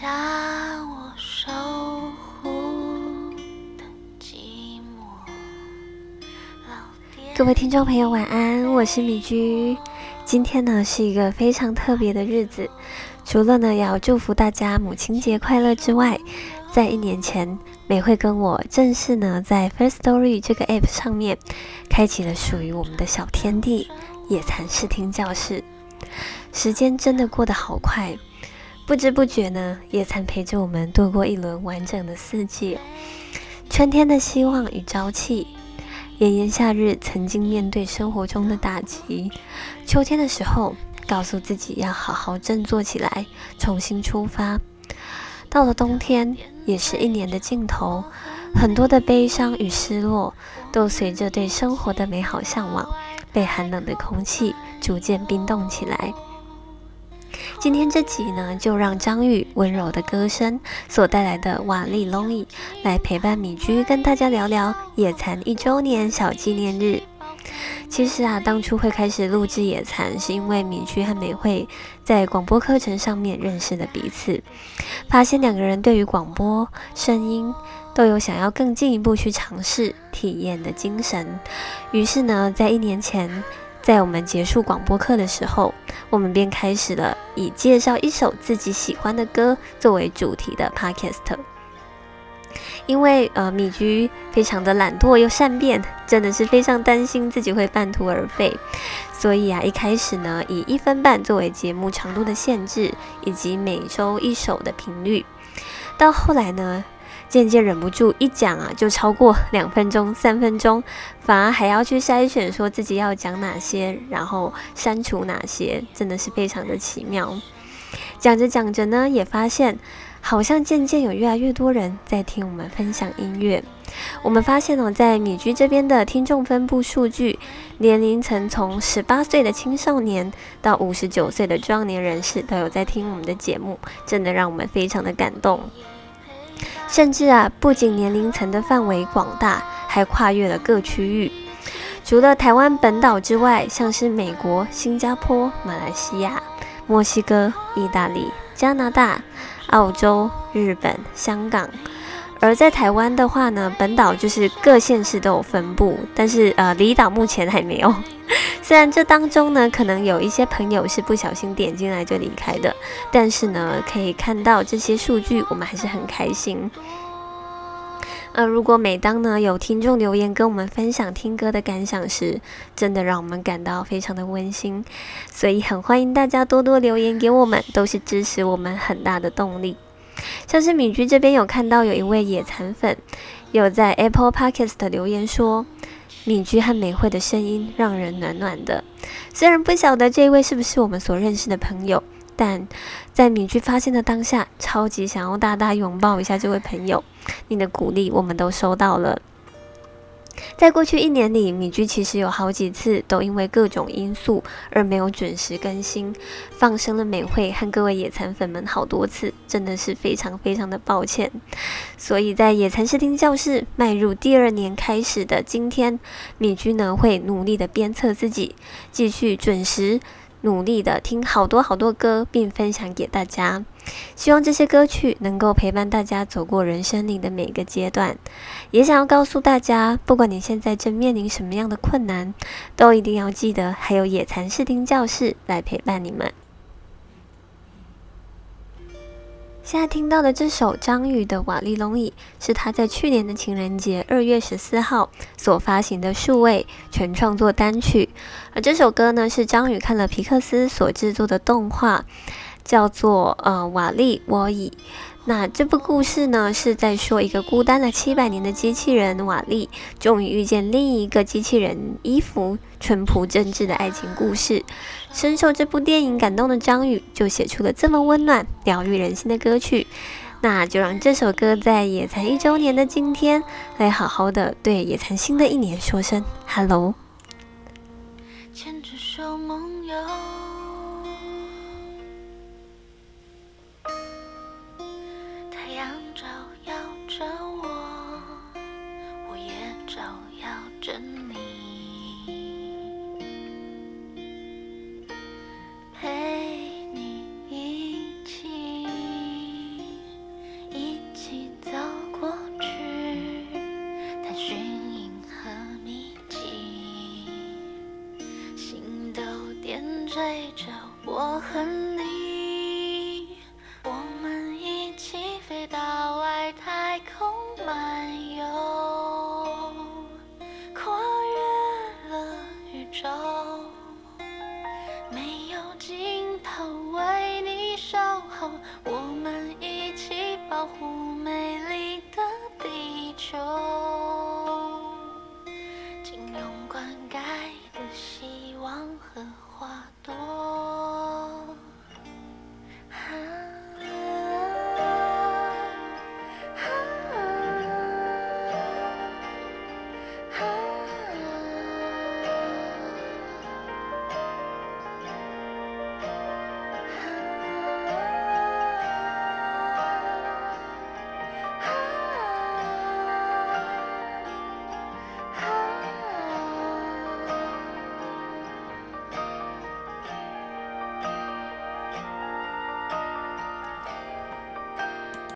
下我守护的寂寞。各位听众朋友，晚安，我是米居。今天呢是一个非常特别的日子，除了呢要祝福大家母亲节快乐之外，在一年前，美惠跟我正式呢在 First Story 这个 App 上面，开启了属于我们的小天地——野餐视听教室。时间真的过得好快，不知不觉呢，野餐陪着我们度过一轮完整的四季。春天的希望与朝气。炎炎夏日，曾经面对生活中的打击；秋天的时候，告诉自己要好好振作起来，重新出发。到了冬天，也是一年的尽头，很多的悲伤与失落，都随着对生活的美好向往，被寒冷的空气逐渐冰冻起来。今天这集呢，就让张宇温柔的歌声所带来的瓦力 l o 来陪伴米居，跟大家聊聊野餐一周年小纪念日。其实啊，当初会开始录制野餐，是因为米居和美惠在广播课程上面认识了彼此，发现两个人对于广播声音都有想要更进一步去尝试体验的精神。于是呢，在一年前。在我们结束广播课的时候，我们便开始了以介绍一首自己喜欢的歌作为主题的 podcast。因为呃，米居非常的懒惰又善变，真的是非常担心自己会半途而废，所以啊，一开始呢，以一分半作为节目长度的限制，以及每周一首的频率，到后来呢。渐渐忍不住一讲啊，就超过两分钟、三分钟，反而还要去筛选，说自己要讲哪些，然后删除哪些，真的是非常的奇妙。讲着讲着呢，也发现好像渐渐有越来越多人在听我们分享音乐。我们发现哦，在米居这边的听众分布数据，年龄层从十八岁的青少年到五十九岁的壮年人士都有在听我们的节目，真的让我们非常的感动。甚至啊，不仅年龄层的范围广大，还跨越了各区域。除了台湾本岛之外，像是美国、新加坡、马来西亚、墨西哥、意大利、加拿大、澳洲、日本、香港。而在台湾的话呢，本岛就是各县市都有分布，但是呃，离岛目前还没有。虽然这当中呢，可能有一些朋友是不小心点进来就离开的，但是呢，可以看到这些数据，我们还是很开心。呃，如果每当呢有听众留言跟我们分享听歌的感想时，真的让我们感到非常的温馨，所以很欢迎大家多多留言给我们，都是支持我们很大的动力。像是敏居这边有看到有一位野蚕粉，有在 Apple Podcast 留言说。敏居和美惠的声音让人暖暖的。虽然不晓得这一位是不是我们所认识的朋友，但在敏居发现的当下，超级想要大大拥抱一下这位朋友。你的鼓励我们都收到了。在过去一年里，米居其实有好几次都因为各种因素而没有准时更新，放生了美惠和各位野餐粉们好多次，真的是非常非常的抱歉。所以在野餐视听教室迈入第二年开始的今天，米居呢会努力的鞭策自己，继续准时。努力的听好多好多歌，并分享给大家。希望这些歌曲能够陪伴大家走过人生里的每个阶段。也想要告诉大家，不管你现在正面临什么样的困难，都一定要记得还有野蚕视听教室来陪伴你们。现在听到的这首张宇的《瓦砾龙椅》，是他在去年的情人节二月十四号所发行的数位全创作单曲。而这首歌呢，是张宇看了皮克斯所制作的动画，叫做《呃瓦砾沃伊》。那这部故事呢，是在说一个孤单了七百年的机器人瓦力，终于遇见另一个机器人伊芙，淳朴真挚的爱情故事。深受这部电影感动的张宇，就写出了这么温暖、疗愈人心的歌曲。那就让这首歌在野餐一周年的今天，来好好的对野餐新的一年说声 hello。牵着手梦游。